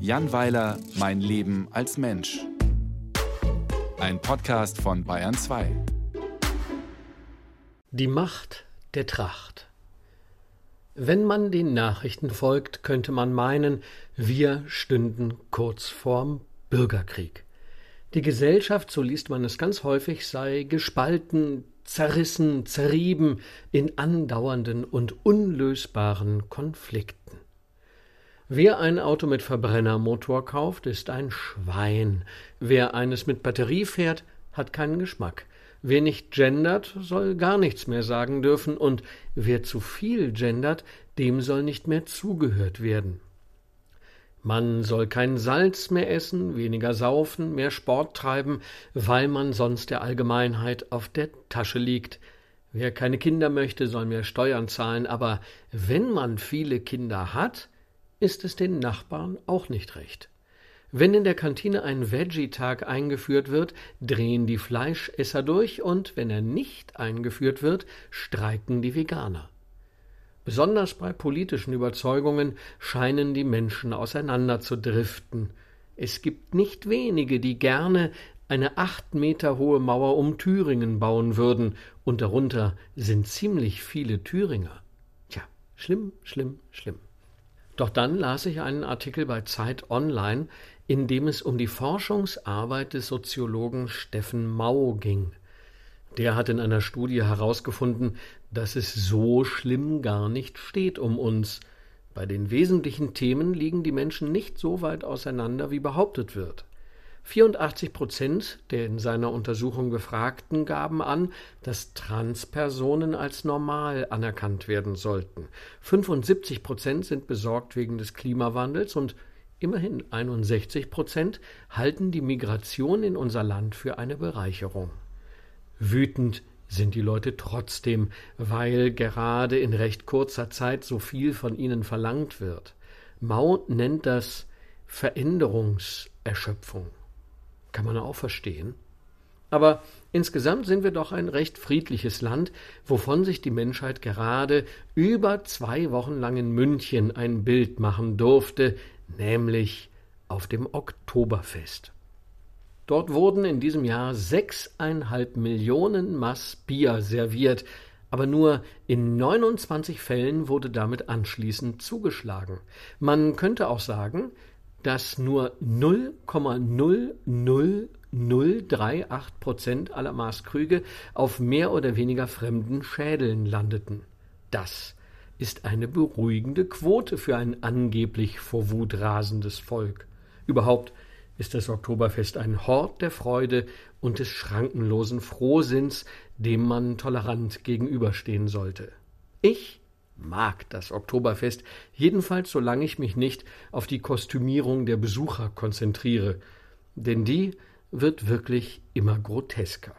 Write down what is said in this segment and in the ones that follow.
Jan Weiler, Mein Leben als Mensch. Ein Podcast von Bayern 2. Die Macht der Tracht. Wenn man den Nachrichten folgt, könnte man meinen, wir stünden kurz vorm Bürgerkrieg. Die Gesellschaft, so liest man es ganz häufig, sei gespalten, zerrissen, zerrieben in andauernden und unlösbaren Konflikten. Wer ein Auto mit Verbrennermotor kauft, ist ein Schwein. Wer eines mit Batterie fährt, hat keinen Geschmack. Wer nicht gendert, soll gar nichts mehr sagen dürfen, und wer zu viel gendert, dem soll nicht mehr zugehört werden. Man soll kein Salz mehr essen, weniger saufen, mehr Sport treiben, weil man sonst der Allgemeinheit auf der Tasche liegt. Wer keine Kinder möchte, soll mehr Steuern zahlen, aber wenn man viele Kinder hat, ist es den Nachbarn auch nicht recht. Wenn in der Kantine ein Veggie-Tag eingeführt wird, drehen die Fleischesser durch und wenn er nicht eingeführt wird, streiken die Veganer. Besonders bei politischen Überzeugungen scheinen die Menschen auseinanderzudriften. Es gibt nicht wenige, die gerne eine acht Meter hohe Mauer um Thüringen bauen würden, und darunter sind ziemlich viele Thüringer. Tja, schlimm, schlimm, schlimm. Doch dann las ich einen Artikel bei Zeit Online, in dem es um die Forschungsarbeit des Soziologen Steffen Mau ging. Der hat in einer Studie herausgefunden, dass es so schlimm gar nicht steht um uns. Bei den wesentlichen Themen liegen die Menschen nicht so weit auseinander, wie behauptet wird. 84 Prozent der in seiner Untersuchung Befragten gaben an, dass Transpersonen als normal anerkannt werden sollten. 75 Prozent sind besorgt wegen des Klimawandels und Immerhin 61 Prozent halten die Migration in unser Land für eine Bereicherung. Wütend sind die Leute trotzdem, weil gerade in recht kurzer Zeit so viel von ihnen verlangt wird. Mao nennt das Veränderungserschöpfung. Kann man auch verstehen. Aber insgesamt sind wir doch ein recht friedliches Land, wovon sich die Menschheit gerade über zwei Wochen lang in München ein Bild machen durfte, nämlich auf dem Oktoberfest. Dort wurden in diesem Jahr sechseinhalb Millionen Maß Bier serviert, aber nur in 29 Fällen wurde damit anschließend zugeschlagen. Man könnte auch sagen, dass nur 0,00038 Prozent aller Maßkrüge auf mehr oder weniger fremden Schädeln landeten. Das ist eine beruhigende Quote für ein angeblich vor Wut rasendes Volk. Überhaupt ist das Oktoberfest ein Hort der Freude und des schrankenlosen Frohsinns, dem man tolerant gegenüberstehen sollte. Ich mag das Oktoberfest, jedenfalls solange ich mich nicht auf die Kostümierung der Besucher konzentriere, denn die wird wirklich immer grotesker.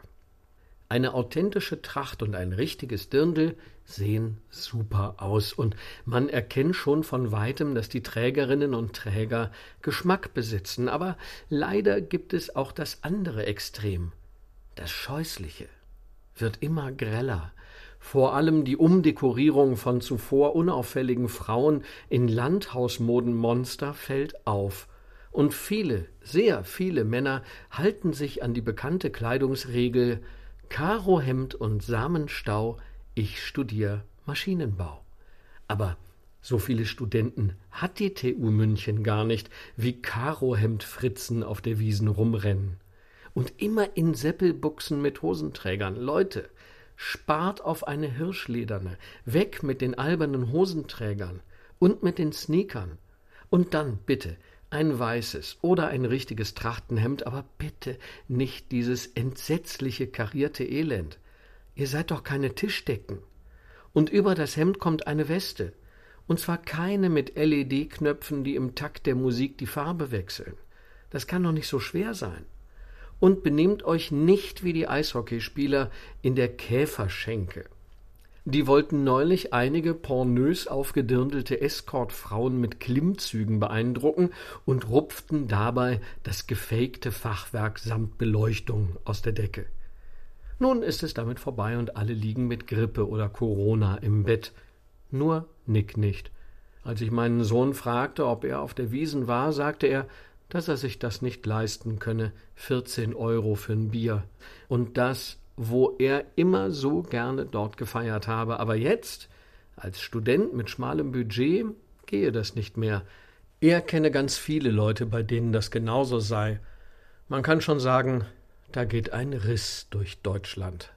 Eine authentische Tracht und ein richtiges Dirndl sehen super aus und man erkennt schon von weitem, dass die Trägerinnen und Träger Geschmack besitzen, aber leider gibt es auch das andere Extrem. Das Scheußliche wird immer greller. Vor allem die Umdekorierung von zuvor unauffälligen Frauen in Landhausmodenmonster fällt auf. Und viele, sehr viele Männer halten sich an die bekannte Kleidungsregel Karohemd und Samenstau, ich studiere Maschinenbau. Aber so viele Studenten hat die TU München gar nicht, wie Karohemd-Fritzen auf der Wiesen rumrennen. Und immer in Seppelbuchsen mit Hosenträgern. Leute, spart auf eine Hirschlederne, weg mit den albernen Hosenträgern und mit den Sneakern. Und dann bitte ein weißes oder ein richtiges Trachtenhemd, aber bitte nicht dieses entsetzliche karierte Elend. Ihr seid doch keine Tischdecken. Und über das Hemd kommt eine Weste, und zwar keine mit LED-Knöpfen, die im Takt der Musik die Farbe wechseln. Das kann doch nicht so schwer sein. Und benehmt euch nicht wie die Eishockeyspieler in der Käferschenke. Die wollten neulich einige pornös aufgedirndelte Escortfrauen mit Klimmzügen beeindrucken und rupften dabei das gefakte Fachwerk samt Beleuchtung aus der Decke. Nun ist es damit vorbei und alle liegen mit Grippe oder Corona im Bett. Nur Nick nicht. Als ich meinen Sohn fragte, ob er auf der Wiesen war, sagte er, dass er sich das nicht leisten könne, 14 Euro für ein Bier. Und das, wo er immer so gerne dort gefeiert habe. Aber jetzt, als Student mit schmalem Budget, gehe das nicht mehr. Er kenne ganz viele Leute, bei denen das genauso sei. Man kann schon sagen, da geht ein Riss durch Deutschland.